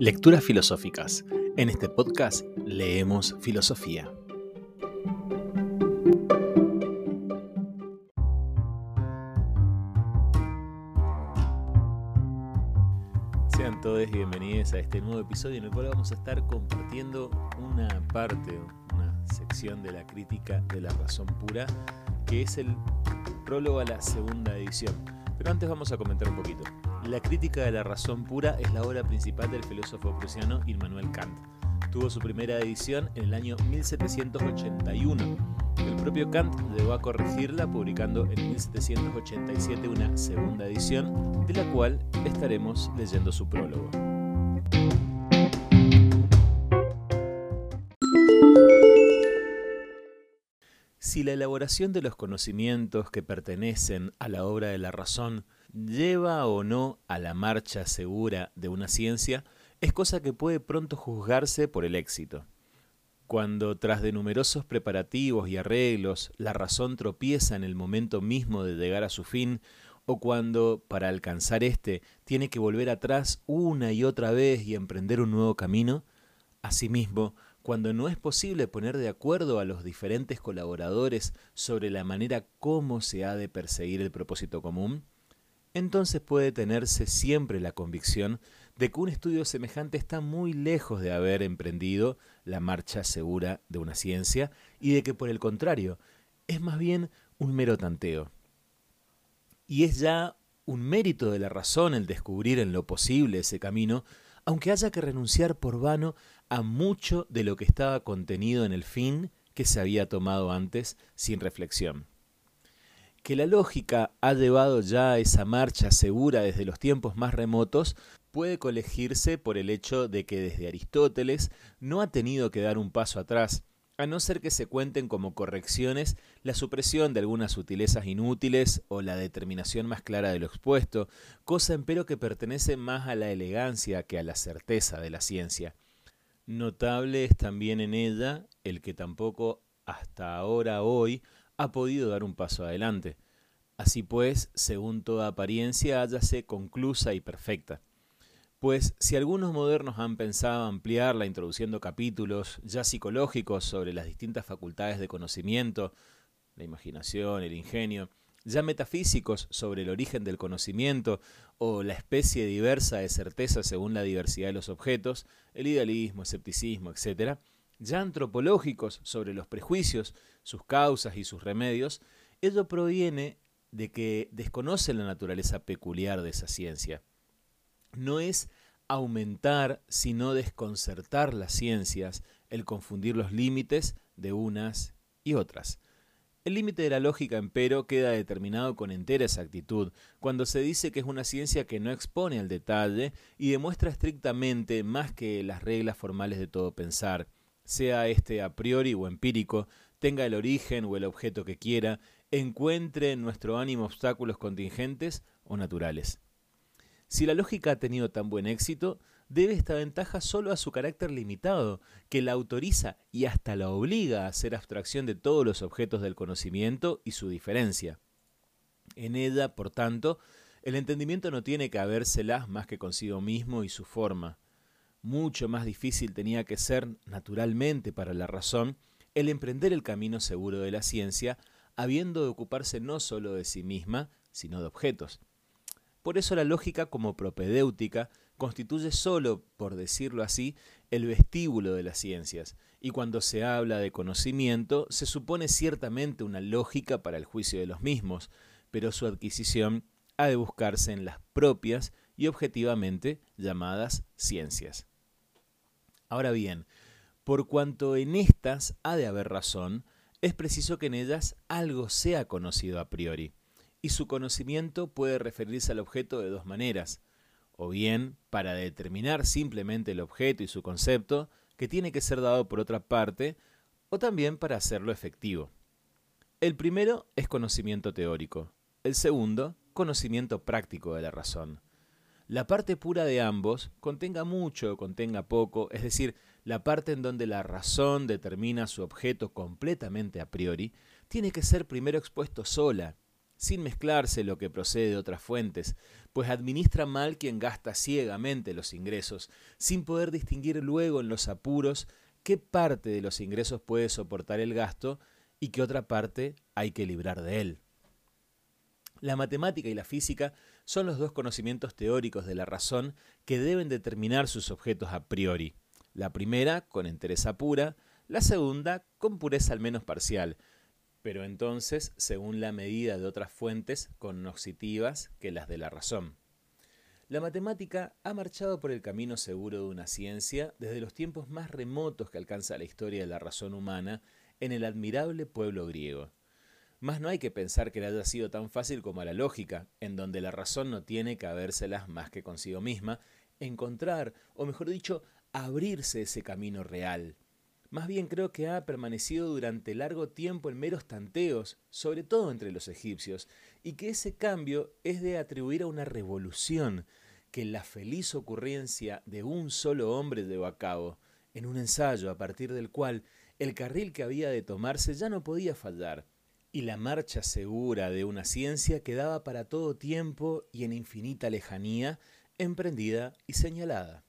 Lecturas filosóficas. En este podcast leemos filosofía. Sean todos bienvenidos a este nuevo episodio en el cual vamos a estar compartiendo una parte, una sección de la crítica de la razón pura, que es el prólogo a la segunda edición. Pero antes vamos a comentar un poquito. La crítica de la razón pura es la obra principal del filósofo prusiano Immanuel Kant. Tuvo su primera edición en el año 1781. El propio Kant llegó a corregirla publicando en 1787 una segunda edición, de la cual estaremos leyendo su prólogo. Si la elaboración de los conocimientos que pertenecen a la obra de la razón lleva o no a la marcha segura de una ciencia, es cosa que puede pronto juzgarse por el éxito. Cuando tras de numerosos preparativos y arreglos la razón tropieza en el momento mismo de llegar a su fin, o cuando, para alcanzar éste, tiene que volver atrás una y otra vez y emprender un nuevo camino, asimismo, cuando no es posible poner de acuerdo a los diferentes colaboradores sobre la manera cómo se ha de perseguir el propósito común, entonces puede tenerse siempre la convicción de que un estudio semejante está muy lejos de haber emprendido la marcha segura de una ciencia y de que por el contrario es más bien un mero tanteo. Y es ya un mérito de la razón el descubrir en lo posible ese camino, aunque haya que renunciar por vano a mucho de lo que estaba contenido en el fin que se había tomado antes sin reflexión que la lógica ha llevado ya esa marcha segura desde los tiempos más remotos puede colegirse por el hecho de que desde Aristóteles no ha tenido que dar un paso atrás, a no ser que se cuenten como correcciones la supresión de algunas sutilezas inútiles o la determinación más clara de lo expuesto, cosa empero que pertenece más a la elegancia que a la certeza de la ciencia. Notable es también en ella el que tampoco hasta ahora hoy ha podido dar un paso adelante. Así pues, según toda apariencia, hállase conclusa y perfecta. Pues si algunos modernos han pensado ampliarla introduciendo capítulos ya psicológicos sobre las distintas facultades de conocimiento, la imaginación, el ingenio, ya metafísicos sobre el origen del conocimiento o la especie diversa de certeza según la diversidad de los objetos, el idealismo, escepticismo, etc., ya antropológicos sobre los prejuicios, sus causas y sus remedios, ello proviene de que desconoce la naturaleza peculiar de esa ciencia. No es aumentar, sino desconcertar las ciencias, el confundir los límites de unas y otras. El límite de la lógica, empero, queda determinado con entera exactitud cuando se dice que es una ciencia que no expone al detalle y demuestra estrictamente más que las reglas formales de todo pensar, sea este a priori o empírico, tenga el origen o el objeto que quiera, encuentre en nuestro ánimo obstáculos contingentes o naturales. Si la lógica ha tenido tan buen éxito, debe esta ventaja solo a su carácter limitado, que la autoriza y hasta la obliga a hacer abstracción de todos los objetos del conocimiento y su diferencia. En ella, por tanto, el entendimiento no tiene que habérselas más que consigo mismo y su forma mucho más difícil tenía que ser, naturalmente, para la razón, el emprender el camino seguro de la ciencia, habiendo de ocuparse no sólo de sí misma, sino de objetos. Por eso la lógica como propedéutica constituye sólo, por decirlo así, el vestíbulo de las ciencias, y cuando se habla de conocimiento se supone ciertamente una lógica para el juicio de los mismos, pero su adquisición ha de buscarse en las propias y objetivamente llamadas ciencias. Ahora bien, por cuanto en estas ha de haber razón, es preciso que en ellas algo sea conocido a priori, y su conocimiento puede referirse al objeto de dos maneras, o bien para determinar simplemente el objeto y su concepto, que tiene que ser dado por otra parte, o también para hacerlo efectivo. El primero es conocimiento teórico, el segundo, conocimiento práctico de la razón la parte pura de ambos, contenga mucho o contenga poco, es decir, la parte en donde la razón determina su objeto completamente a priori, tiene que ser primero expuesto sola, sin mezclarse lo que procede de otras fuentes, pues administra mal quien gasta ciegamente los ingresos, sin poder distinguir luego en los apuros qué parte de los ingresos puede soportar el gasto y qué otra parte hay que librar de él. La matemática y la física son los dos conocimientos teóricos de la razón que deben determinar sus objetos a priori. La primera con entereza pura, la segunda con pureza al menos parcial, pero entonces según la medida de otras fuentes cognoscitivas que las de la razón. La matemática ha marchado por el camino seguro de una ciencia desde los tiempos más remotos que alcanza la historia de la razón humana en el admirable pueblo griego. Mas no hay que pensar que le haya sido tan fácil como a la lógica, en donde la razón no tiene que habérselas más que consigo misma, encontrar, o mejor dicho, abrirse ese camino real. Más bien creo que ha permanecido durante largo tiempo en meros tanteos, sobre todo entre los egipcios, y que ese cambio es de atribuir a una revolución que la feliz ocurrencia de un solo hombre llevó a cabo, en un ensayo a partir del cual el carril que había de tomarse ya no podía fallar, y la marcha segura de una ciencia quedaba para todo tiempo y en infinita lejanía, emprendida y señalada.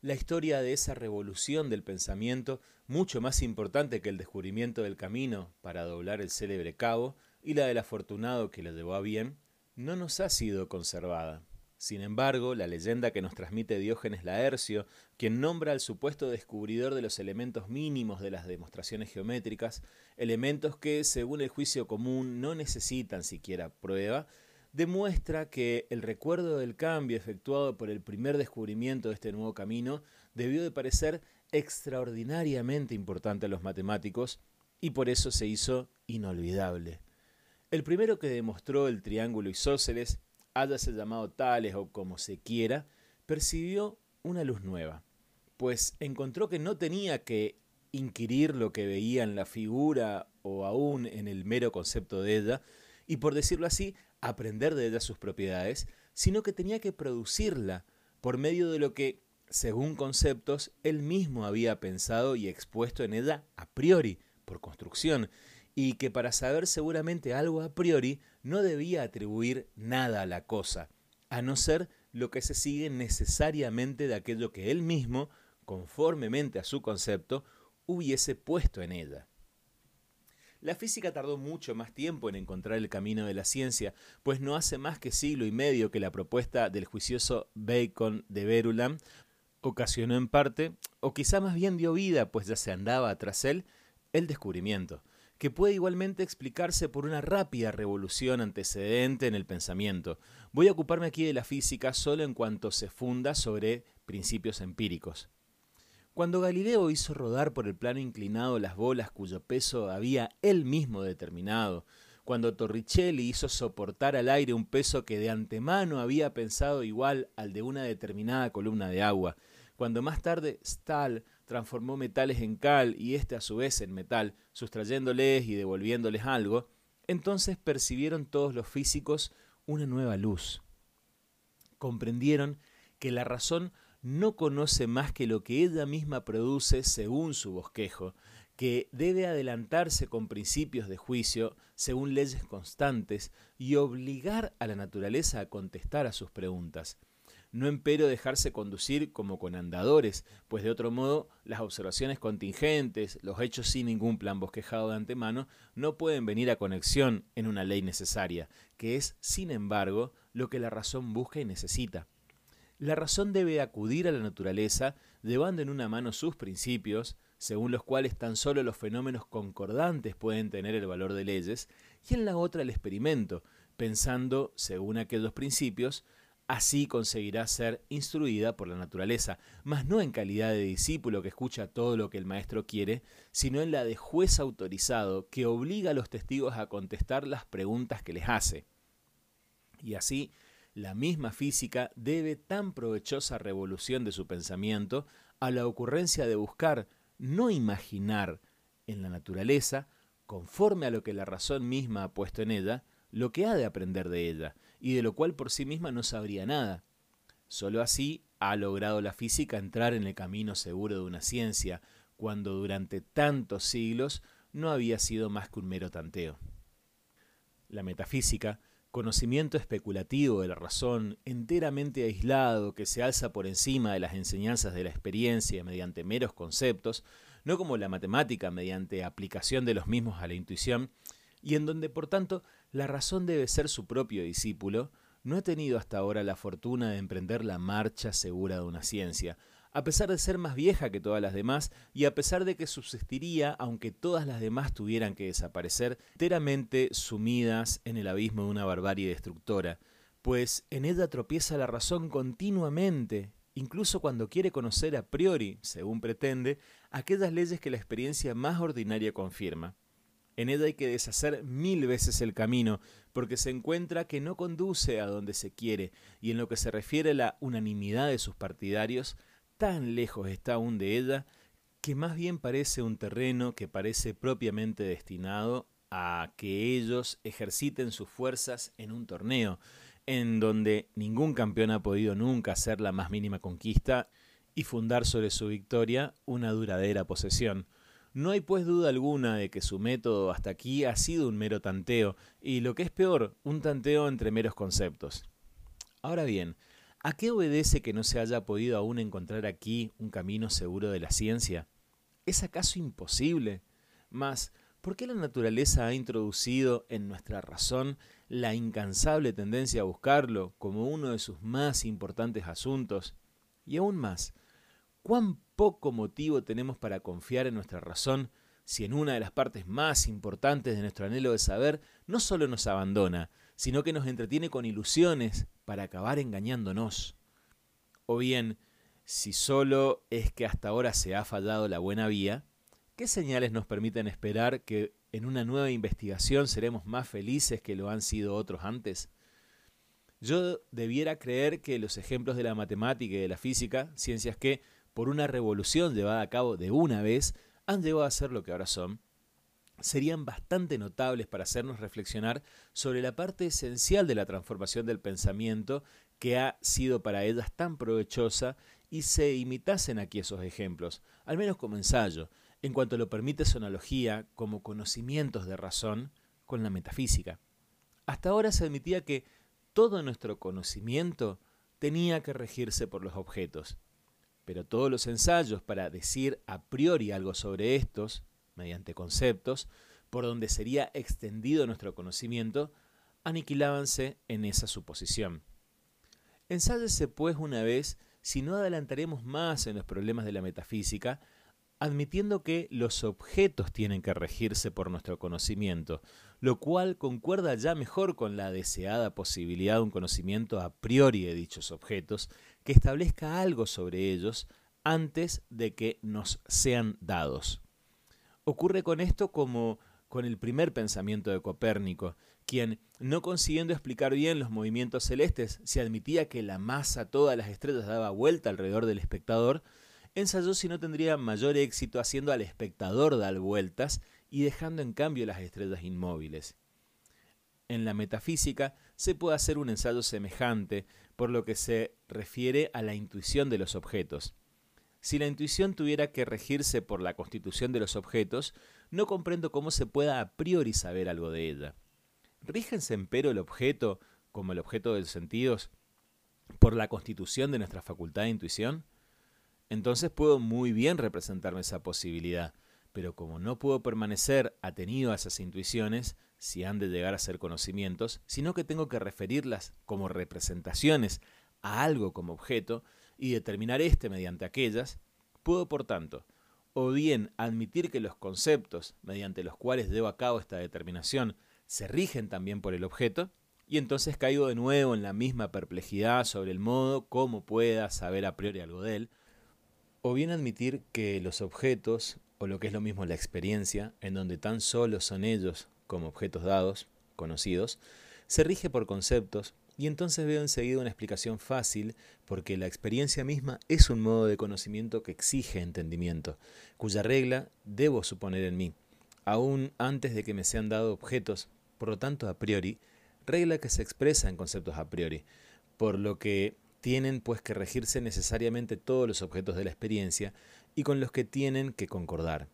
La historia de esa revolución del pensamiento, mucho más importante que el descubrimiento del camino para doblar el célebre cabo, y la del afortunado que lo llevó a bien, no nos ha sido conservada. Sin embargo, la leyenda que nos transmite Diógenes Laercio, quien nombra al supuesto descubridor de los elementos mínimos de las demostraciones geométricas, elementos que, según el juicio común, no necesitan siquiera prueba, demuestra que el recuerdo del cambio efectuado por el primer descubrimiento de este nuevo camino debió de parecer extraordinariamente importante a los matemáticos y por eso se hizo inolvidable. El primero que demostró el triángulo isósceles háyase llamado tales o como se quiera, percibió una luz nueva, pues encontró que no tenía que inquirir lo que veía en la figura o aún en el mero concepto de ella, y por decirlo así, aprender de ella sus propiedades, sino que tenía que producirla por medio de lo que, según conceptos, él mismo había pensado y expuesto en ella a priori, por construcción, y que para saber seguramente algo a priori no debía atribuir nada a la cosa, a no ser lo que se sigue necesariamente de aquello que él mismo, conformemente a su concepto, hubiese puesto en ella. La física tardó mucho más tiempo en encontrar el camino de la ciencia, pues no hace más que siglo y medio que la propuesta del juicioso Bacon de Verulam ocasionó en parte, o quizá más bien dio vida, pues ya se andaba tras él, el descubrimiento que puede igualmente explicarse por una rápida revolución antecedente en el pensamiento. Voy a ocuparme aquí de la física solo en cuanto se funda sobre principios empíricos. Cuando Galileo hizo rodar por el plano inclinado las bolas cuyo peso había él mismo determinado, cuando Torricelli hizo soportar al aire un peso que de antemano había pensado igual al de una determinada columna de agua, cuando más tarde Stahl transformó metales en cal y éste a su vez en metal, sustrayéndoles y devolviéndoles algo, entonces percibieron todos los físicos una nueva luz. Comprendieron que la razón no conoce más que lo que ella misma produce según su bosquejo, que debe adelantarse con principios de juicio según leyes constantes y obligar a la naturaleza a contestar a sus preguntas no empero dejarse conducir como con andadores, pues de otro modo las observaciones contingentes, los hechos sin ningún plan bosquejado de antemano, no pueden venir a conexión en una ley necesaria, que es, sin embargo, lo que la razón busca y necesita. La razón debe acudir a la naturaleza, llevando en una mano sus principios, según los cuales tan solo los fenómenos concordantes pueden tener el valor de leyes, y en la otra el experimento, pensando, según aquellos principios, Así conseguirá ser instruida por la naturaleza, mas no en calidad de discípulo que escucha todo lo que el maestro quiere, sino en la de juez autorizado que obliga a los testigos a contestar las preguntas que les hace. Y así, la misma física debe tan provechosa revolución de su pensamiento a la ocurrencia de buscar, no imaginar, en la naturaleza, conforme a lo que la razón misma ha puesto en ella, lo que ha de aprender de ella, y de lo cual por sí misma no sabría nada. Solo así ha logrado la física entrar en el camino seguro de una ciencia, cuando durante tantos siglos no había sido más que un mero tanteo. La metafísica, conocimiento especulativo de la razón, enteramente aislado, que se alza por encima de las enseñanzas de la experiencia mediante meros conceptos, no como la matemática mediante aplicación de los mismos a la intuición, y en donde por tanto la razón debe ser su propio discípulo, no ha tenido hasta ahora la fortuna de emprender la marcha segura de una ciencia, a pesar de ser más vieja que todas las demás y a pesar de que subsistiría aunque todas las demás tuvieran que desaparecer, enteramente sumidas en el abismo de una barbarie destructora, pues en ella tropieza la razón continuamente, incluso cuando quiere conocer a priori, según pretende, aquellas leyes que la experiencia más ordinaria confirma. En ella hay que deshacer mil veces el camino, porque se encuentra que no conduce a donde se quiere, y en lo que se refiere a la unanimidad de sus partidarios, tan lejos está aún de ella, que más bien parece un terreno que parece propiamente destinado a que ellos ejerciten sus fuerzas en un torneo, en donde ningún campeón ha podido nunca hacer la más mínima conquista y fundar sobre su victoria una duradera posesión. No hay pues duda alguna de que su método hasta aquí ha sido un mero tanteo, y lo que es peor, un tanteo entre meros conceptos. Ahora bien, ¿a qué obedece que no se haya podido aún encontrar aquí un camino seguro de la ciencia? ¿Es acaso imposible? Mas, ¿por qué la naturaleza ha introducido en nuestra razón la incansable tendencia a buscarlo como uno de sus más importantes asuntos? Y aún más, ¿Cuán poco motivo tenemos para confiar en nuestra razón si en una de las partes más importantes de nuestro anhelo de saber no solo nos abandona, sino que nos entretiene con ilusiones para acabar engañándonos? O bien, si solo es que hasta ahora se ha fallado la buena vía, ¿qué señales nos permiten esperar que en una nueva investigación seremos más felices que lo han sido otros antes? Yo debiera creer que los ejemplos de la matemática y de la física, ciencias que, por una revolución llevada a cabo de una vez, han llegado a ser lo que ahora son, serían bastante notables para hacernos reflexionar sobre la parte esencial de la transformación del pensamiento que ha sido para ellas tan provechosa y se imitasen aquí esos ejemplos, al menos como ensayo, en cuanto lo permite su analogía como conocimientos de razón con la metafísica. Hasta ahora se admitía que todo nuestro conocimiento tenía que regirse por los objetos, pero todos los ensayos para decir a priori algo sobre estos, mediante conceptos, por donde sería extendido nuestro conocimiento, aniquilábanse en esa suposición. Ensáyese pues una vez si no adelantaremos más en los problemas de la metafísica, admitiendo que los objetos tienen que regirse por nuestro conocimiento, lo cual concuerda ya mejor con la deseada posibilidad de un conocimiento a priori de dichos objetos, que establezca algo sobre ellos antes de que nos sean dados. Ocurre con esto como con el primer pensamiento de Copérnico, quien, no consiguiendo explicar bien los movimientos celestes, se admitía que la masa todas las estrellas daba vuelta alrededor del espectador, ensayó si no tendría mayor éxito haciendo al espectador dar vueltas y dejando en cambio las estrellas inmóviles. En la metafísica se puede hacer un ensayo semejante por lo que se refiere a la intuición de los objetos. Si la intuición tuviera que regirse por la constitución de los objetos, no comprendo cómo se pueda a priori saber algo de ella. ¿Rígense empero el objeto, como el objeto de los sentidos, por la constitución de nuestra facultad de intuición? entonces puedo muy bien representarme esa posibilidad, pero como no puedo permanecer atenido a esas intuiciones, si han de llegar a ser conocimientos, sino que tengo que referirlas como representaciones a algo como objeto y determinar éste mediante aquellas, puedo por tanto o bien admitir que los conceptos mediante los cuales llevo a cabo esta determinación se rigen también por el objeto, y entonces caigo de nuevo en la misma perplejidad sobre el modo como pueda saber a priori algo de él, o bien admitir que los objetos, o lo que es lo mismo la experiencia, en donde tan solo son ellos como objetos dados, conocidos, se rige por conceptos, y entonces veo enseguida una explicación fácil, porque la experiencia misma es un modo de conocimiento que exige entendimiento, cuya regla debo suponer en mí, aún antes de que me sean dados objetos, por lo tanto a priori, regla que se expresa en conceptos a priori, por lo que tienen pues que regirse necesariamente todos los objetos de la experiencia y con los que tienen que concordar.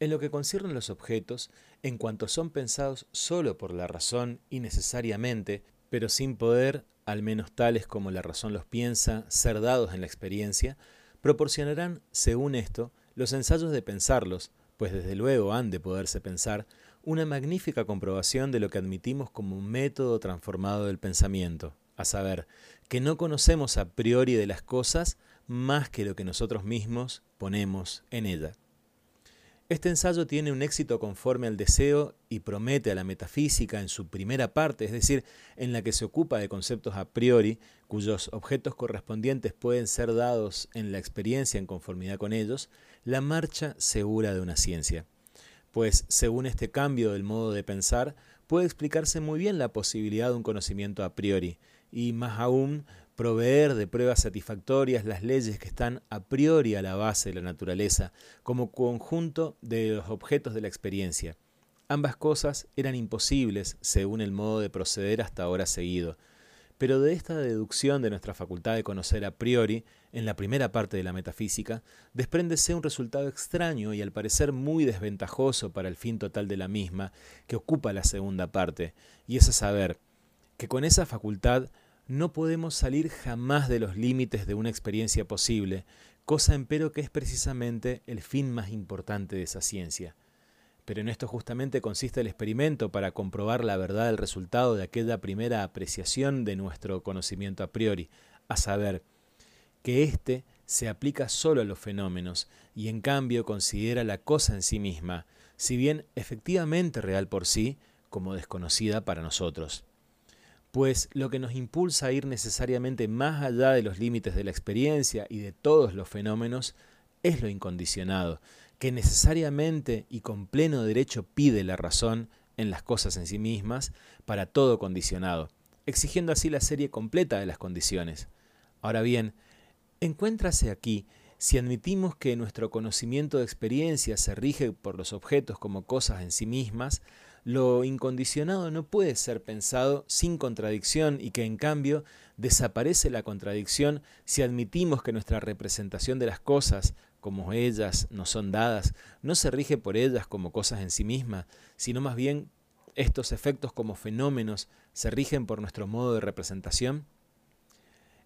En lo que concierne los objetos, en cuanto son pensados solo por la razón y necesariamente, pero sin poder, al menos tales como la razón los piensa, ser dados en la experiencia, proporcionarán, según esto, los ensayos de pensarlos, pues desde luego han de poderse pensar, una magnífica comprobación de lo que admitimos como un método transformado del pensamiento, a saber, que no conocemos a priori de las cosas más que lo que nosotros mismos ponemos en ella. Este ensayo tiene un éxito conforme al deseo y promete a la metafísica en su primera parte, es decir, en la que se ocupa de conceptos a priori, cuyos objetos correspondientes pueden ser dados en la experiencia en conformidad con ellos, la marcha segura de una ciencia. Pues, según este cambio del modo de pensar, puede explicarse muy bien la posibilidad de un conocimiento a priori, y más aún proveer de pruebas satisfactorias las leyes que están a priori a la base de la naturaleza, como conjunto de los objetos de la experiencia. Ambas cosas eran imposibles según el modo de proceder hasta ahora seguido, pero de esta deducción de nuestra facultad de conocer a priori, en la primera parte de la metafísica, despréndese un resultado extraño y al parecer muy desventajoso para el fin total de la misma, que ocupa la segunda parte, y es a saber, que con esa facultad no podemos salir jamás de los límites de una experiencia posible, cosa empero que es precisamente el fin más importante de esa ciencia. Pero en esto justamente consiste el experimento para comprobar la verdad del resultado de aquella primera apreciación de nuestro conocimiento a priori, a saber, que éste se aplica solo a los fenómenos y en cambio considera la cosa en sí misma, si bien efectivamente real por sí, como desconocida para nosotros pues lo que nos impulsa a ir necesariamente más allá de los límites de la experiencia y de todos los fenómenos es lo incondicionado, que necesariamente y con pleno derecho pide la razón en las cosas en sí mismas para todo condicionado, exigiendo así la serie completa de las condiciones. Ahora bien, encuéntrase aquí si admitimos que nuestro conocimiento de experiencia se rige por los objetos como cosas en sí mismas, lo incondicionado no puede ser pensado sin contradicción y que en cambio desaparece la contradicción si admitimos que nuestra representación de las cosas, como ellas nos son dadas, no se rige por ellas como cosas en sí mismas, sino más bien estos efectos como fenómenos se rigen por nuestro modo de representación?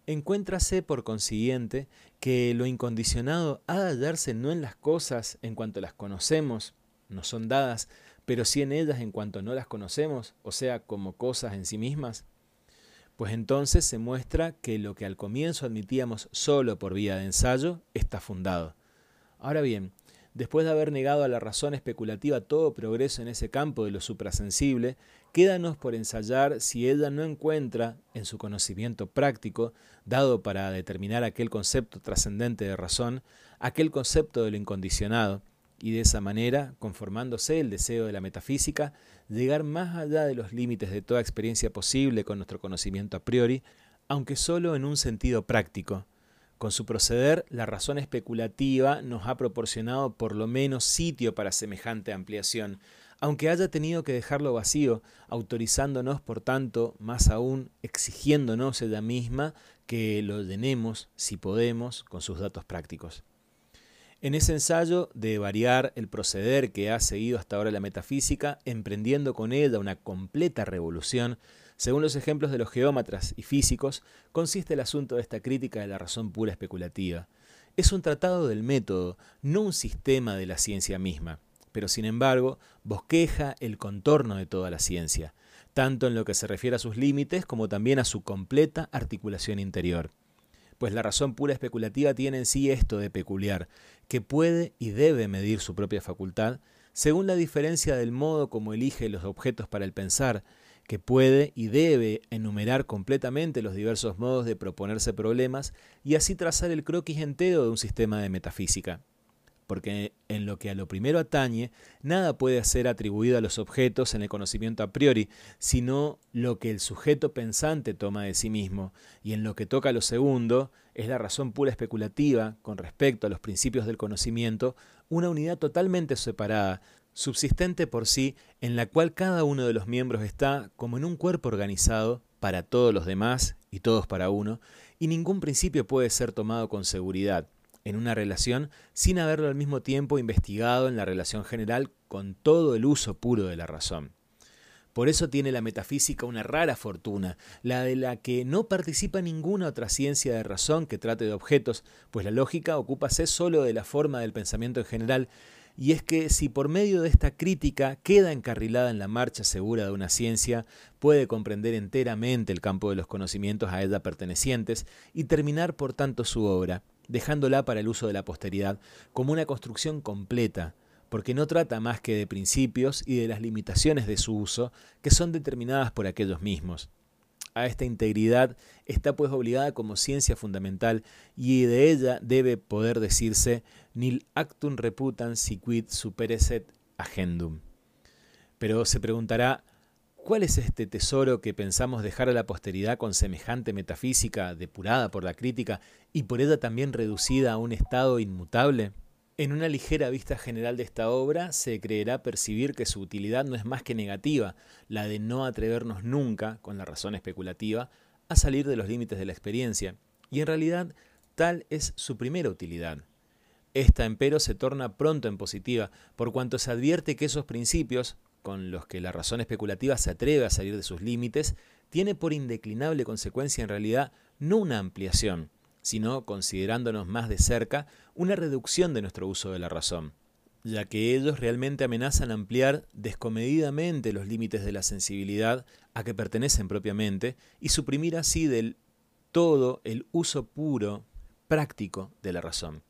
Encuéntrase, por consiguiente, que lo incondicionado ha de hallarse no en las cosas en cuanto las conocemos, nos son dadas, pero sí en ellas en cuanto no las conocemos, o sea, como cosas en sí mismas, pues entonces se muestra que lo que al comienzo admitíamos solo por vía de ensayo está fundado. Ahora bien, después de haber negado a la razón especulativa todo progreso en ese campo de lo suprasensible, quédanos por ensayar si ella no encuentra en su conocimiento práctico, dado para determinar aquel concepto trascendente de razón, aquel concepto de lo incondicionado, y de esa manera, conformándose el deseo de la metafísica, llegar más allá de los límites de toda experiencia posible con nuestro conocimiento a priori, aunque solo en un sentido práctico. Con su proceder, la razón especulativa nos ha proporcionado por lo menos sitio para semejante ampliación, aunque haya tenido que dejarlo vacío, autorizándonos, por tanto, más aún, exigiéndonos ella misma que lo llenemos, si podemos, con sus datos prácticos. En ese ensayo de variar el proceder que ha seguido hasta ahora la metafísica, emprendiendo con ella una completa revolución, según los ejemplos de los geómatras y físicos, consiste el asunto de esta crítica de la razón pura especulativa. Es un tratado del método, no un sistema de la ciencia misma, pero sin embargo bosqueja el contorno de toda la ciencia, tanto en lo que se refiere a sus límites como también a su completa articulación interior pues la razón pura especulativa tiene en sí esto de peculiar, que puede y debe medir su propia facultad, según la diferencia del modo como elige los objetos para el pensar, que puede y debe enumerar completamente los diversos modos de proponerse problemas y así trazar el croquis entero de un sistema de metafísica porque en lo que a lo primero atañe, nada puede ser atribuido a los objetos en el conocimiento a priori, sino lo que el sujeto pensante toma de sí mismo, y en lo que toca a lo segundo, es la razón pura especulativa con respecto a los principios del conocimiento, una unidad totalmente separada, subsistente por sí, en la cual cada uno de los miembros está como en un cuerpo organizado para todos los demás y todos para uno, y ningún principio puede ser tomado con seguridad en una relación sin haberlo al mismo tiempo investigado en la relación general con todo el uso puro de la razón. Por eso tiene la metafísica una rara fortuna, la de la que no participa ninguna otra ciencia de razón que trate de objetos, pues la lógica ocúpase solo de la forma del pensamiento en general, y es que si por medio de esta crítica queda encarrilada en la marcha segura de una ciencia, puede comprender enteramente el campo de los conocimientos a ella pertenecientes y terminar por tanto su obra, dejándola para el uso de la posteridad como una construcción completa, porque no trata más que de principios y de las limitaciones de su uso, que son determinadas por aquellos mismos. A esta integridad está pues obligada como ciencia fundamental y de ella debe poder decirse nil actum reputan siquid supereset agendum. Pero se preguntará, ¿cuál es este tesoro que pensamos dejar a la posteridad con semejante metafísica depurada por la crítica y por ella también reducida a un estado inmutable? En una ligera vista general de esta obra se creerá percibir que su utilidad no es más que negativa, la de no atrevernos nunca, con la razón especulativa, a salir de los límites de la experiencia, y en realidad tal es su primera utilidad. Esta, empero, se torna pronto en positiva, por cuanto se advierte que esos principios, con los que la razón especulativa se atreve a salir de sus límites, tiene por indeclinable consecuencia en realidad no una ampliación, sino, considerándonos más de cerca, una reducción de nuestro uso de la razón, ya que ellos realmente amenazan ampliar descomedidamente los límites de la sensibilidad a que pertenecen propiamente y suprimir así del todo el uso puro, práctico de la razón.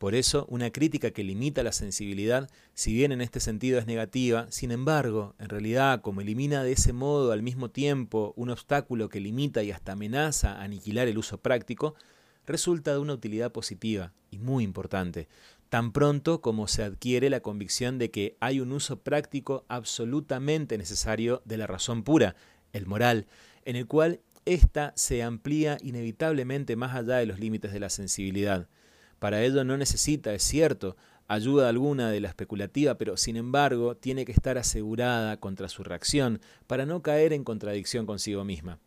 Por eso, una crítica que limita la sensibilidad, si bien en este sentido es negativa, sin embargo, en realidad, como elimina de ese modo al mismo tiempo un obstáculo que limita y hasta amenaza a aniquilar el uso práctico, resulta de una utilidad positiva y muy importante, tan pronto como se adquiere la convicción de que hay un uso práctico absolutamente necesario de la razón pura, el moral, en el cual ésta se amplía inevitablemente más allá de los límites de la sensibilidad. Para ello no necesita, es cierto, ayuda alguna de la especulativa, pero sin embargo tiene que estar asegurada contra su reacción para no caer en contradicción consigo misma.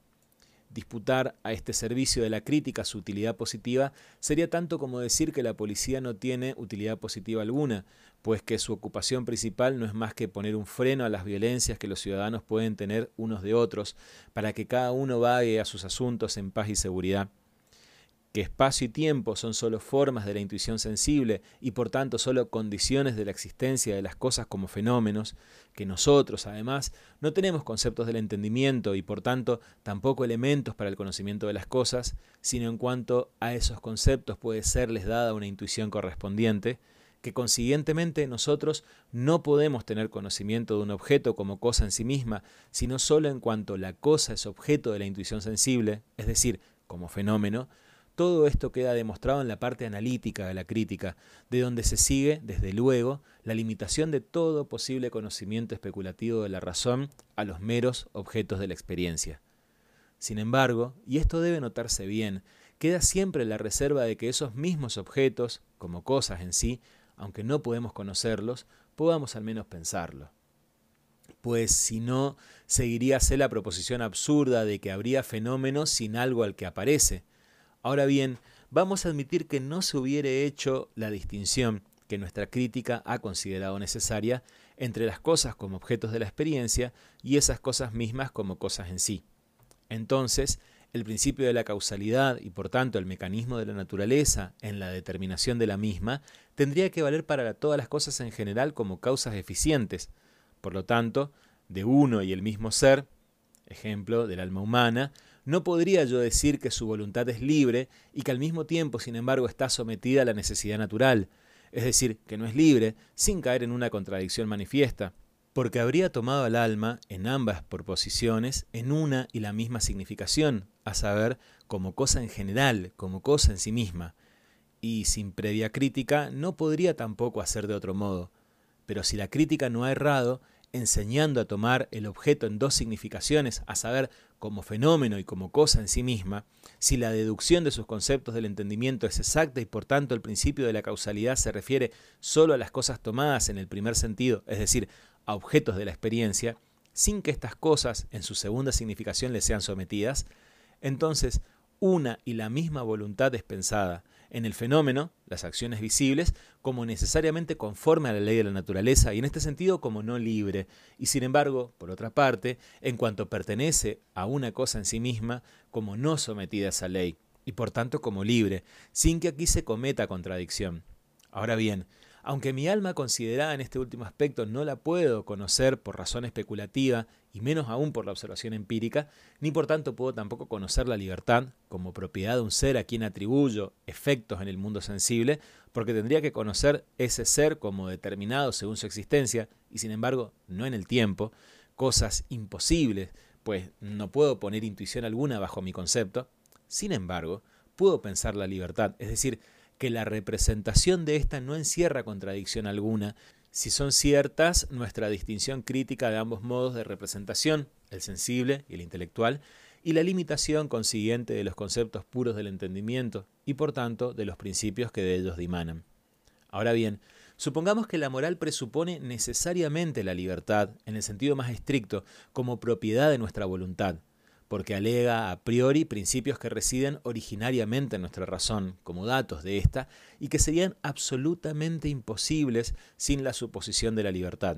Disputar a este servicio de la crítica su utilidad positiva sería tanto como decir que la policía no tiene utilidad positiva alguna, pues que su ocupación principal no es más que poner un freno a las violencias que los ciudadanos pueden tener unos de otros, para que cada uno vague a sus asuntos en paz y seguridad que espacio y tiempo son solo formas de la intuición sensible y por tanto solo condiciones de la existencia de las cosas como fenómenos, que nosotros además no tenemos conceptos del entendimiento y por tanto tampoco elementos para el conocimiento de las cosas, sino en cuanto a esos conceptos puede serles dada una intuición correspondiente, que consiguientemente nosotros no podemos tener conocimiento de un objeto como cosa en sí misma, sino solo en cuanto la cosa es objeto de la intuición sensible, es decir, como fenómeno, todo esto queda demostrado en la parte analítica de la crítica, de donde se sigue, desde luego, la limitación de todo posible conocimiento especulativo de la razón a los meros objetos de la experiencia. Sin embargo, y esto debe notarse bien, queda siempre la reserva de que esos mismos objetos, como cosas en sí, aunque no podemos conocerlos, podamos al menos pensarlo. Pues si no, seguiríase la proposición absurda de que habría fenómenos sin algo al que aparece, Ahora bien, vamos a admitir que no se hubiere hecho la distinción que nuestra crítica ha considerado necesaria entre las cosas como objetos de la experiencia y esas cosas mismas como cosas en sí. Entonces, el principio de la causalidad y por tanto el mecanismo de la naturaleza en la determinación de la misma tendría que valer para todas las cosas en general como causas eficientes. Por lo tanto, de uno y el mismo ser, ejemplo del alma humana, no podría yo decir que su voluntad es libre y que al mismo tiempo, sin embargo, está sometida a la necesidad natural, es decir, que no es libre sin caer en una contradicción manifiesta, porque habría tomado al alma en ambas proposiciones en una y la misma significación, a saber, como cosa en general, como cosa en sí misma, y sin previa crítica no podría tampoco hacer de otro modo. Pero si la crítica no ha errado, enseñando a tomar el objeto en dos significaciones, a saber, como fenómeno y como cosa en sí misma, si la deducción de sus conceptos del entendimiento es exacta y por tanto el principio de la causalidad se refiere solo a las cosas tomadas en el primer sentido, es decir, a objetos de la experiencia, sin que estas cosas en su segunda significación le sean sometidas, entonces una y la misma voluntad es pensada, en el fenómeno, las acciones visibles, como necesariamente conforme a la ley de la naturaleza y en este sentido como no libre, y sin embargo, por otra parte, en cuanto pertenece a una cosa en sí misma, como no sometida a esa ley, y por tanto como libre, sin que aquí se cometa contradicción. Ahora bien, aunque mi alma considerada en este último aspecto no la puedo conocer por razón especulativa y menos aún por la observación empírica, ni por tanto puedo tampoco conocer la libertad como propiedad de un ser a quien atribuyo efectos en el mundo sensible, porque tendría que conocer ese ser como determinado según su existencia y sin embargo no en el tiempo, cosas imposibles, pues no puedo poner intuición alguna bajo mi concepto. Sin embargo, puedo pensar la libertad, es decir, que la representación de ésta no encierra contradicción alguna, si son ciertas nuestra distinción crítica de ambos modos de representación, el sensible y el intelectual, y la limitación consiguiente de los conceptos puros del entendimiento y por tanto de los principios que de ellos dimanan. Ahora bien, supongamos que la moral presupone necesariamente la libertad, en el sentido más estricto, como propiedad de nuestra voluntad, porque alega a priori principios que residen originariamente en nuestra razón, como datos de ésta, y que serían absolutamente imposibles sin la suposición de la libertad.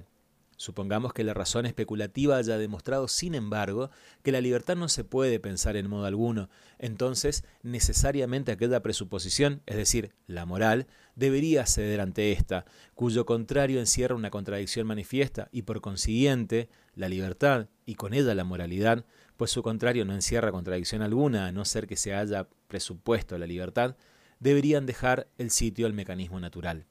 Supongamos que la razón especulativa haya demostrado, sin embargo, que la libertad no se puede pensar en modo alguno, entonces necesariamente aquella presuposición, es decir, la moral, debería ceder ante ésta, cuyo contrario encierra una contradicción manifiesta, y por consiguiente, la libertad, y con ella la moralidad, pues su contrario no encierra contradicción alguna, a no ser que se haya presupuesto la libertad, deberían dejar el sitio al mecanismo natural.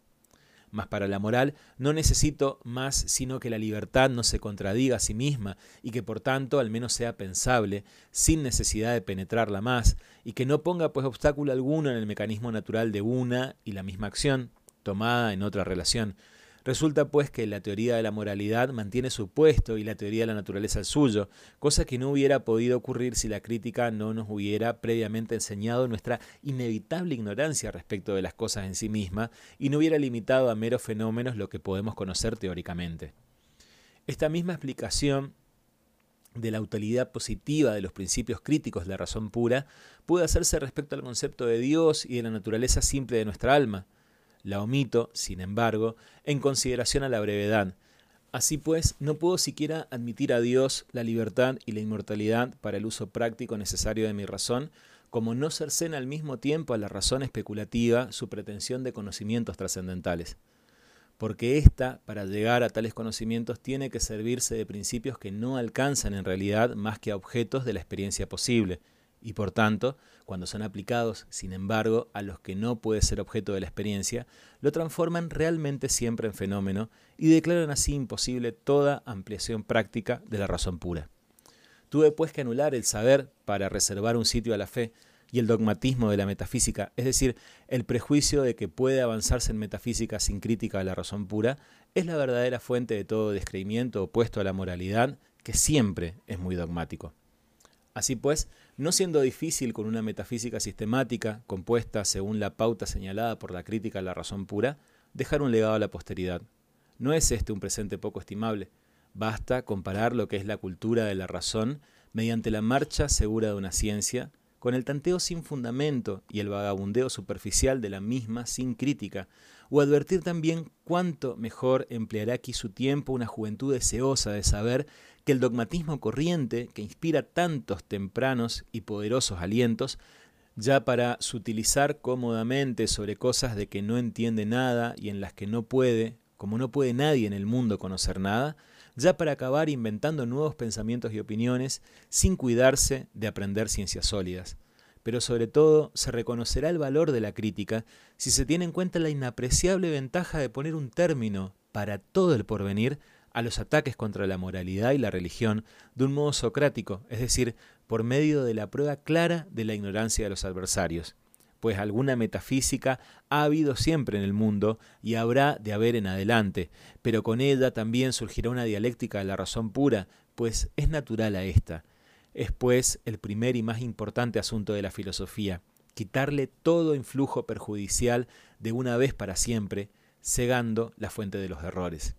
Mas para la moral no necesito más sino que la libertad no se contradiga a sí misma y que por tanto al menos sea pensable, sin necesidad de penetrarla más, y que no ponga pues obstáculo alguno en el mecanismo natural de una y la misma acción, tomada en otra relación, Resulta pues que la teoría de la moralidad mantiene su puesto y la teoría de la naturaleza el suyo, cosa que no hubiera podido ocurrir si la crítica no nos hubiera previamente enseñado nuestra inevitable ignorancia respecto de las cosas en sí misma y no hubiera limitado a meros fenómenos lo que podemos conocer teóricamente. Esta misma explicación de la utilidad positiva de los principios críticos de la razón pura puede hacerse respecto al concepto de Dios y de la naturaleza simple de nuestra alma. La omito, sin embargo, en consideración a la brevedad. Así pues, no puedo siquiera admitir a Dios la libertad y la inmortalidad para el uso práctico necesario de mi razón, como no cercena al mismo tiempo a la razón especulativa su pretensión de conocimientos trascendentales. Porque ésta, para llegar a tales conocimientos, tiene que servirse de principios que no alcanzan en realidad más que a objetos de la experiencia posible, y por tanto, cuando son aplicados, sin embargo, a los que no puede ser objeto de la experiencia, lo transforman realmente siempre en fenómeno y declaran así imposible toda ampliación práctica de la razón pura. Tuve pues que anular el saber para reservar un sitio a la fe y el dogmatismo de la metafísica, es decir, el prejuicio de que puede avanzarse en metafísica sin crítica a la razón pura, es la verdadera fuente de todo descreimiento opuesto a la moralidad, que siempre es muy dogmático. Así pues, no siendo difícil con una metafísica sistemática, compuesta según la pauta señalada por la crítica a la razón pura, dejar un legado a la posteridad. No es este un presente poco estimable. Basta comparar lo que es la cultura de la razón mediante la marcha segura de una ciencia, con el tanteo sin fundamento y el vagabundeo superficial de la misma sin crítica, o advertir también cuánto mejor empleará aquí su tiempo una juventud deseosa de saber que el dogmatismo corriente, que inspira tantos tempranos y poderosos alientos, ya para sutilizar cómodamente sobre cosas de que no entiende nada y en las que no puede, como no puede nadie en el mundo conocer nada, ya para acabar inventando nuevos pensamientos y opiniones sin cuidarse de aprender ciencias sólidas. Pero sobre todo se reconocerá el valor de la crítica si se tiene en cuenta la inapreciable ventaja de poner un término para todo el porvenir a los ataques contra la moralidad y la religión de un modo socrático, es decir, por medio de la prueba clara de la ignorancia de los adversarios, pues alguna metafísica ha habido siempre en el mundo y habrá de haber en adelante, pero con ella también surgirá una dialéctica de la razón pura, pues es natural a esta. Es pues el primer y más importante asunto de la filosofía, quitarle todo influjo perjudicial de una vez para siempre, cegando la fuente de los errores.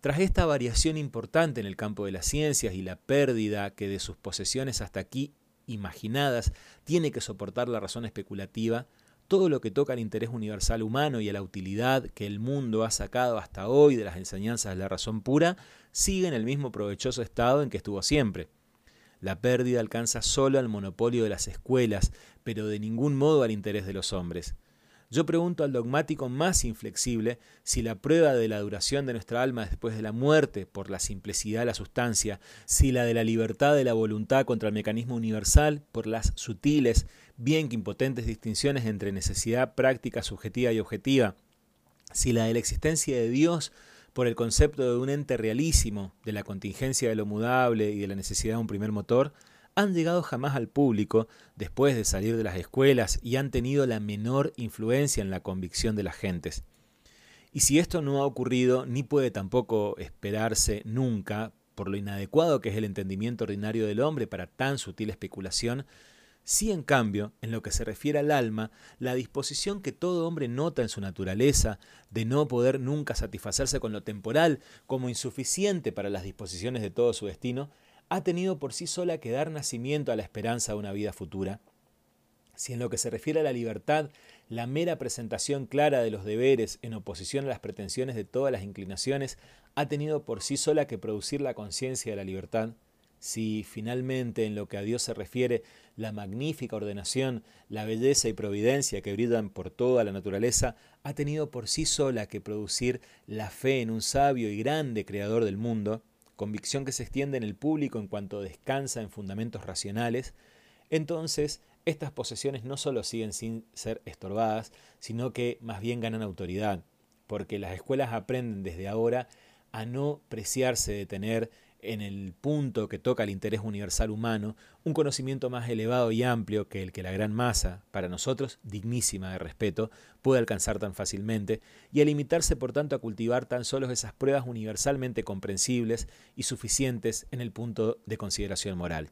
Tras esta variación importante en el campo de las ciencias y la pérdida que de sus posesiones hasta aquí imaginadas tiene que soportar la razón especulativa, todo lo que toca al interés universal humano y a la utilidad que el mundo ha sacado hasta hoy de las enseñanzas de la razón pura, sigue en el mismo provechoso estado en que estuvo siempre. La pérdida alcanza solo al monopolio de las escuelas, pero de ningún modo al interés de los hombres. Yo pregunto al dogmático más inflexible si la prueba de la duración de nuestra alma después de la muerte por la simplicidad de la sustancia, si la de la libertad de la voluntad contra el mecanismo universal por las sutiles, bien que impotentes distinciones entre necesidad práctica subjetiva y objetiva, si la de la existencia de Dios por el concepto de un ente realísimo, de la contingencia de lo mudable y de la necesidad de un primer motor, han llegado jamás al público después de salir de las escuelas y han tenido la menor influencia en la convicción de las gentes. Y si esto no ha ocurrido, ni puede tampoco esperarse nunca, por lo inadecuado que es el entendimiento ordinario del hombre para tan sutil especulación, Sí, en cambio, en lo que se refiere al alma, la disposición que todo hombre nota en su naturaleza de no poder nunca satisfacerse con lo temporal como insuficiente para las disposiciones de todo su destino, ha tenido por sí sola que dar nacimiento a la esperanza de una vida futura. Si en lo que se refiere a la libertad, la mera presentación clara de los deberes en oposición a las pretensiones de todas las inclinaciones ha tenido por sí sola que producir la conciencia de la libertad, si finalmente en lo que a Dios se refiere, la magnífica ordenación, la belleza y providencia que brillan por toda la naturaleza, ha tenido por sí sola que producir la fe en un sabio y grande creador del mundo, convicción que se extiende en el público en cuanto descansa en fundamentos racionales, entonces estas posesiones no solo siguen sin ser estorbadas, sino que más bien ganan autoridad, porque las escuelas aprenden desde ahora a no preciarse de tener en el punto que toca el interés universal humano, un conocimiento más elevado y amplio que el que la gran masa, para nosotros dignísima de respeto, puede alcanzar tan fácilmente, y a limitarse por tanto a cultivar tan solo esas pruebas universalmente comprensibles y suficientes en el punto de consideración moral.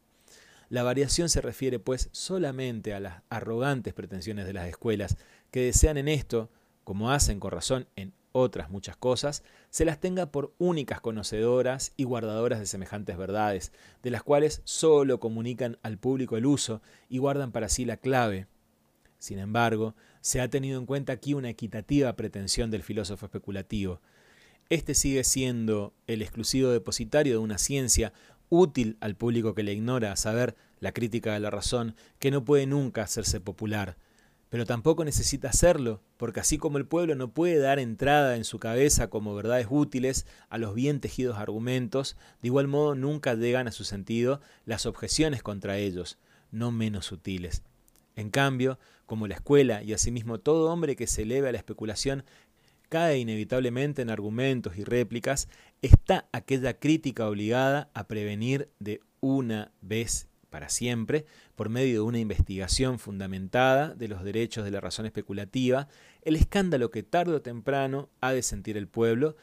La variación se refiere pues solamente a las arrogantes pretensiones de las escuelas que desean en esto, como hacen con razón en otras muchas cosas, se las tenga por únicas conocedoras y guardadoras de semejantes verdades, de las cuales sólo comunican al público el uso y guardan para sí la clave. Sin embargo, se ha tenido en cuenta aquí una equitativa pretensión del filósofo especulativo. Este sigue siendo el exclusivo depositario de una ciencia útil al público que le ignora, a saber, la crítica de la razón, que no puede nunca hacerse popular, pero tampoco necesita hacerlo, porque así como el pueblo no puede dar entrada en su cabeza como verdades útiles a los bien tejidos argumentos, de igual modo nunca llegan a su sentido las objeciones contra ellos, no menos sutiles. En cambio, como la escuela y asimismo todo hombre que se eleve a la especulación cae inevitablemente en argumentos y réplicas, está aquella crítica obligada a prevenir de una vez para siempre, por medio de una investigación fundamentada de los derechos de la razón especulativa, el escándalo que tarde o temprano ha de sentir el pueblo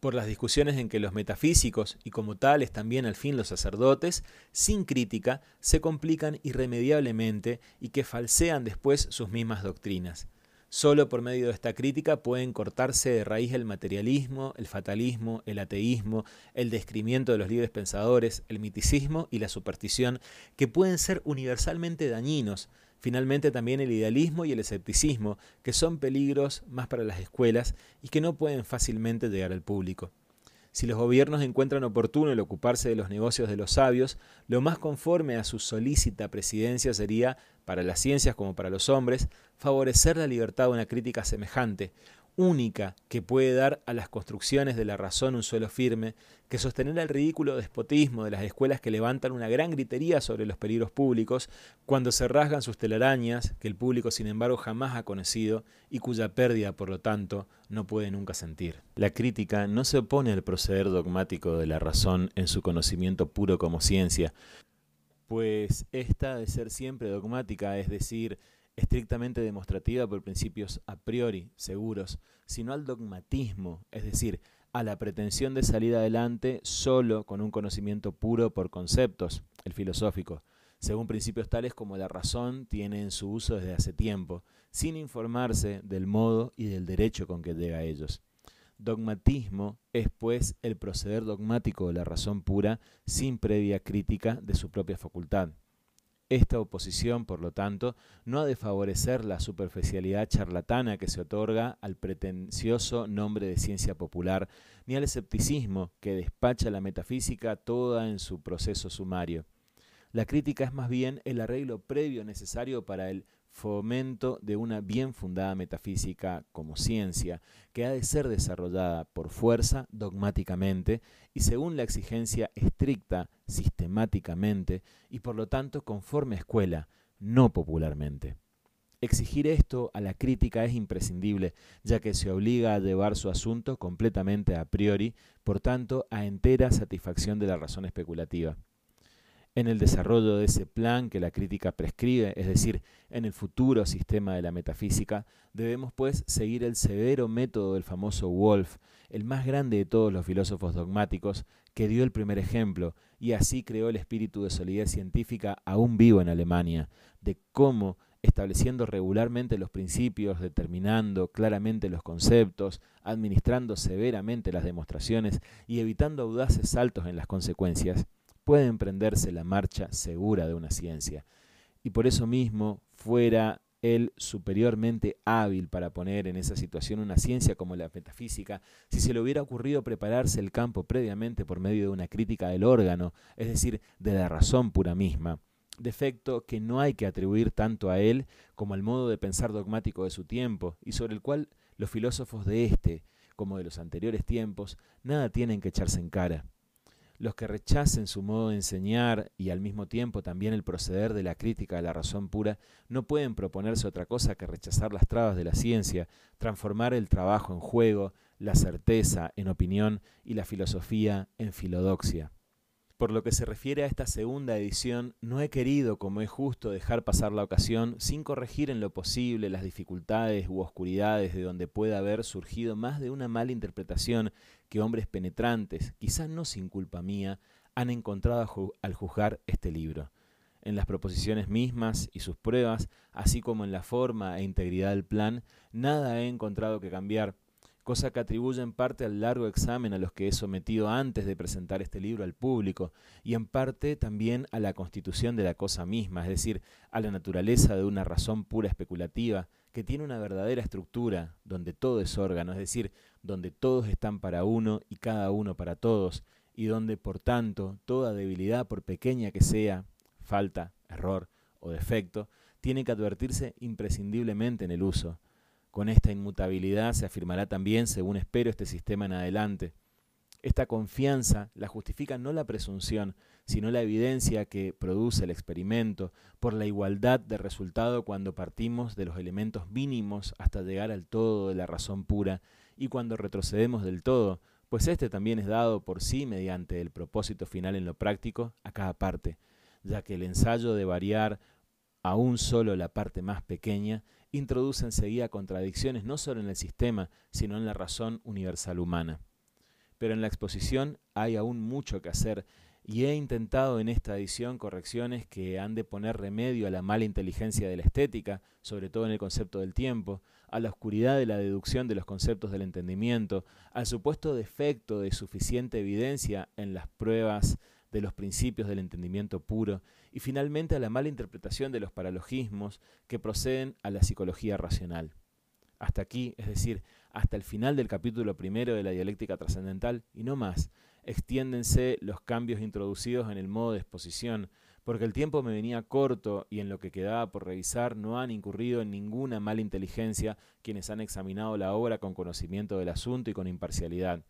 por las discusiones en que los metafísicos y como tales también al fin los sacerdotes, sin crítica, se complican irremediablemente y que falsean después sus mismas doctrinas. Solo por medio de esta crítica pueden cortarse de raíz el materialismo, el fatalismo, el ateísmo, el descrimiento de los libres pensadores, el miticismo y la superstición, que pueden ser universalmente dañinos. Finalmente también el idealismo y el escepticismo, que son peligros más para las escuelas y que no pueden fácilmente llegar al público. Si los gobiernos encuentran oportuno el ocuparse de los negocios de los sabios, lo más conforme a su solícita presidencia sería, para las ciencias como para los hombres, favorecer la libertad de una crítica semejante, única que puede dar a las construcciones de la razón un suelo firme, que sostener el ridículo despotismo de las escuelas que levantan una gran gritería sobre los peligros públicos, cuando se rasgan sus telarañas, que el público sin embargo jamás ha conocido y cuya pérdida, por lo tanto, no puede nunca sentir. La crítica no se opone al proceder dogmático de la razón en su conocimiento puro como ciencia, pues esta de ser siempre dogmática, es decir, estrictamente demostrativa por principios a priori seguros, sino al dogmatismo, es decir, a la pretensión de salir adelante solo con un conocimiento puro por conceptos, el filosófico, según principios tales como la razón tiene en su uso desde hace tiempo, sin informarse del modo y del derecho con que llega a ellos. Dogmatismo es, pues, el proceder dogmático de la razón pura sin previa crítica de su propia facultad. Esta oposición, por lo tanto, no ha de favorecer la superficialidad charlatana que se otorga al pretencioso nombre de ciencia popular, ni al escepticismo que despacha la metafísica toda en su proceso sumario. La crítica es más bien el arreglo previo necesario para el fomento de una bien fundada metafísica como ciencia, que ha de ser desarrollada por fuerza dogmáticamente y según la exigencia estricta sistemáticamente y por lo tanto conforme a escuela, no popularmente. Exigir esto a la crítica es imprescindible, ya que se obliga a llevar su asunto completamente a priori, por tanto, a entera satisfacción de la razón especulativa en el desarrollo de ese plan que la crítica prescribe, es decir, en el futuro sistema de la metafísica, debemos pues seguir el severo método del famoso Wolf, el más grande de todos los filósofos dogmáticos, que dio el primer ejemplo y así creó el espíritu de solidez científica aún vivo en Alemania, de cómo estableciendo regularmente los principios, determinando claramente los conceptos, administrando severamente las demostraciones y evitando audaces saltos en las consecuencias, puede emprenderse la marcha segura de una ciencia. Y por eso mismo fuera él superiormente hábil para poner en esa situación una ciencia como la metafísica, si se le hubiera ocurrido prepararse el campo previamente por medio de una crítica del órgano, es decir, de la razón pura misma, defecto que no hay que atribuir tanto a él como al modo de pensar dogmático de su tiempo, y sobre el cual los filósofos de este, como de los anteriores tiempos, nada tienen que echarse en cara. Los que rechacen su modo de enseñar y al mismo tiempo también el proceder de la crítica de la razón pura no pueden proponerse otra cosa que rechazar las trabas de la ciencia, transformar el trabajo en juego, la certeza en opinión y la filosofía en filodoxia. Por lo que se refiere a esta segunda edición, no he querido, como es justo, dejar pasar la ocasión sin corregir en lo posible las dificultades u oscuridades de donde pueda haber surgido más de una mala interpretación que hombres penetrantes, quizás no sin culpa mía, han encontrado al juzgar este libro. En las proposiciones mismas y sus pruebas, así como en la forma e integridad del plan, nada he encontrado que cambiar cosa que atribuye en parte al largo examen a los que he sometido antes de presentar este libro al público, y en parte también a la constitución de la cosa misma, es decir, a la naturaleza de una razón pura especulativa, que tiene una verdadera estructura, donde todo es órgano, es decir, donde todos están para uno y cada uno para todos, y donde, por tanto, toda debilidad, por pequeña que sea, falta, error o defecto, tiene que advertirse imprescindiblemente en el uso, con esta inmutabilidad se afirmará también, según espero, este sistema en adelante. Esta confianza la justifica no la presunción, sino la evidencia que produce el experimento por la igualdad de resultado cuando partimos de los elementos mínimos hasta llegar al todo de la razón pura y cuando retrocedemos del todo, pues este también es dado por sí mediante el propósito final en lo práctico a cada parte, ya que el ensayo de variar aún solo la parte más pequeña introduce enseguida contradicciones no solo en el sistema, sino en la razón universal humana. Pero en la exposición hay aún mucho que hacer y he intentado en esta edición correcciones que han de poner remedio a la mala inteligencia de la estética, sobre todo en el concepto del tiempo, a la oscuridad de la deducción de los conceptos del entendimiento, al supuesto defecto de suficiente evidencia en las pruebas de los principios del entendimiento puro y finalmente a la mala interpretación de los paralogismos que proceden a la psicología racional. Hasta aquí, es decir, hasta el final del capítulo primero de la dialéctica trascendental y no más, extiéndense los cambios introducidos en el modo de exposición, porque el tiempo me venía corto y en lo que quedaba por revisar no han incurrido en ninguna mala inteligencia quienes han examinado la obra con conocimiento del asunto y con imparcialidad.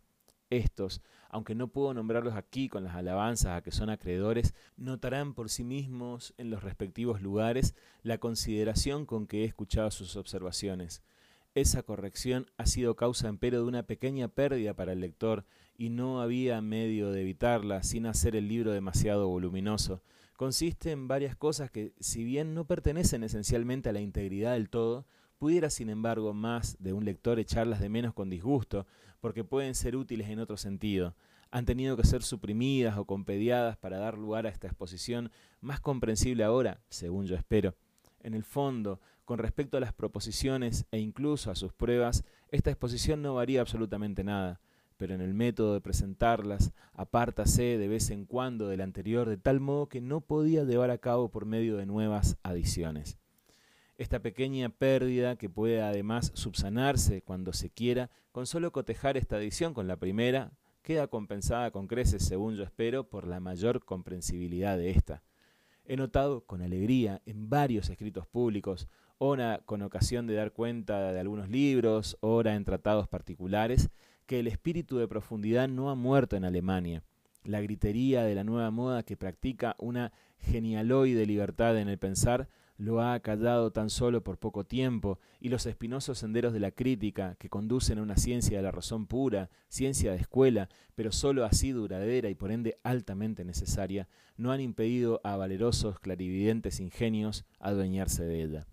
Estos, aunque no puedo nombrarlos aquí con las alabanzas a que son acreedores, notarán por sí mismos en los respectivos lugares la consideración con que he escuchado sus observaciones. Esa corrección ha sido causa empero de una pequeña pérdida para el lector y no había medio de evitarla sin hacer el libro demasiado voluminoso. Consiste en varias cosas que, si bien no pertenecen esencialmente a la integridad del todo, Pudiera, sin embargo, más de un lector echarlas de menos con disgusto, porque pueden ser útiles en otro sentido. Han tenido que ser suprimidas o compediadas para dar lugar a esta exposición más comprensible ahora, según yo espero. En el fondo, con respecto a las proposiciones e incluso a sus pruebas, esta exposición no varía absolutamente nada. pero en el método de presentarlas apártase de vez en cuando del anterior de tal modo que no podía llevar a cabo por medio de nuevas adiciones. Esta pequeña pérdida, que puede además subsanarse cuando se quiera, con solo cotejar esta edición con la primera, queda compensada con creces, según yo espero, por la mayor comprensibilidad de esta. He notado con alegría en varios escritos públicos, ora con ocasión de dar cuenta de algunos libros, ora en tratados particulares, que el espíritu de profundidad no ha muerto en Alemania. La gritería de la nueva moda que practica una genialoide libertad en el pensar lo ha acallado tan solo por poco tiempo, y los espinosos senderos de la crítica, que conducen a una ciencia de la razón pura, ciencia de escuela, pero sólo así duradera y por ende altamente necesaria, no han impedido a valerosos, clarividentes ingenios adueñarse de ella.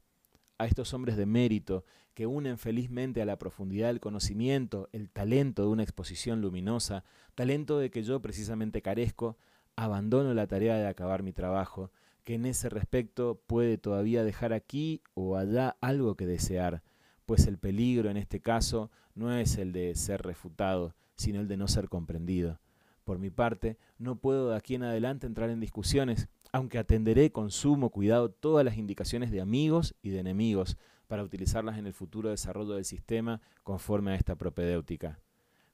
A estos hombres de mérito, que unen felizmente a la profundidad del conocimiento el talento de una exposición luminosa, talento de que yo precisamente carezco, abandono la tarea de acabar mi trabajo, que en ese respecto puede todavía dejar aquí o allá algo que desear, pues el peligro en este caso no es el de ser refutado, sino el de no ser comprendido. Por mi parte, no puedo de aquí en adelante entrar en discusiones, aunque atenderé con sumo cuidado todas las indicaciones de amigos y de enemigos para utilizarlas en el futuro desarrollo del sistema conforme a esta propedéutica.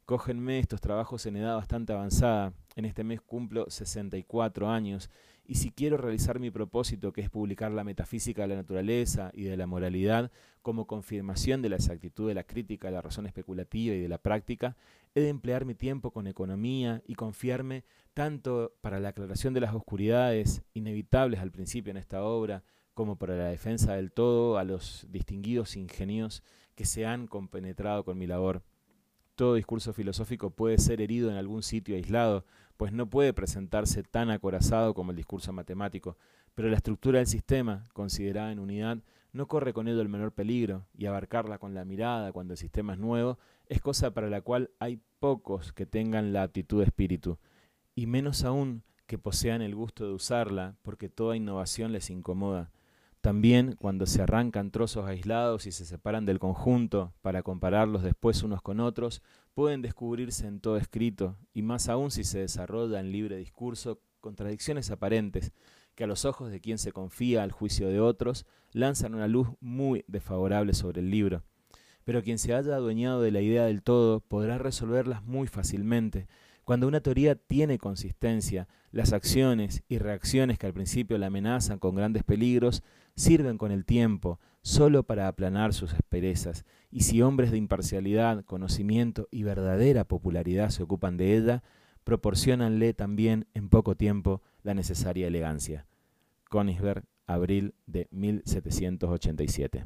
Cógenme estos trabajos en edad bastante avanzada. En este mes cumplo 64 años y si quiero realizar mi propósito, que es publicar la metafísica de la naturaleza y de la moralidad como confirmación de la exactitud de la crítica, de la razón especulativa y de la práctica, he de emplear mi tiempo con economía y confiarme tanto para la aclaración de las oscuridades inevitables al principio en esta obra, como para la defensa del todo a los distinguidos ingenios que se han compenetrado con mi labor. Todo discurso filosófico puede ser herido en algún sitio aislado, pues no puede presentarse tan acorazado como el discurso matemático, pero la estructura del sistema, considerada en unidad, no corre con ello el menor peligro, y abarcarla con la mirada cuando el sistema es nuevo es cosa para la cual hay pocos que tengan la aptitud de espíritu, y menos aún que posean el gusto de usarla, porque toda innovación les incomoda. También cuando se arrancan trozos aislados y se separan del conjunto para compararlos después unos con otros, pueden descubrirse en todo escrito, y más aún si se desarrolla en libre discurso, contradicciones aparentes que a los ojos de quien se confía al juicio de otros lanzan una luz muy desfavorable sobre el libro. Pero quien se haya adueñado de la idea del todo podrá resolverlas muy fácilmente, cuando una teoría tiene consistencia, las acciones y reacciones que al principio la amenazan con grandes peligros sirven con el tiempo solo para aplanar sus asperezas, y si hombres de imparcialidad, conocimiento y verdadera popularidad se ocupan de ella, proporcionanle también en poco tiempo la necesaria elegancia. Königsberg, abril de 1787.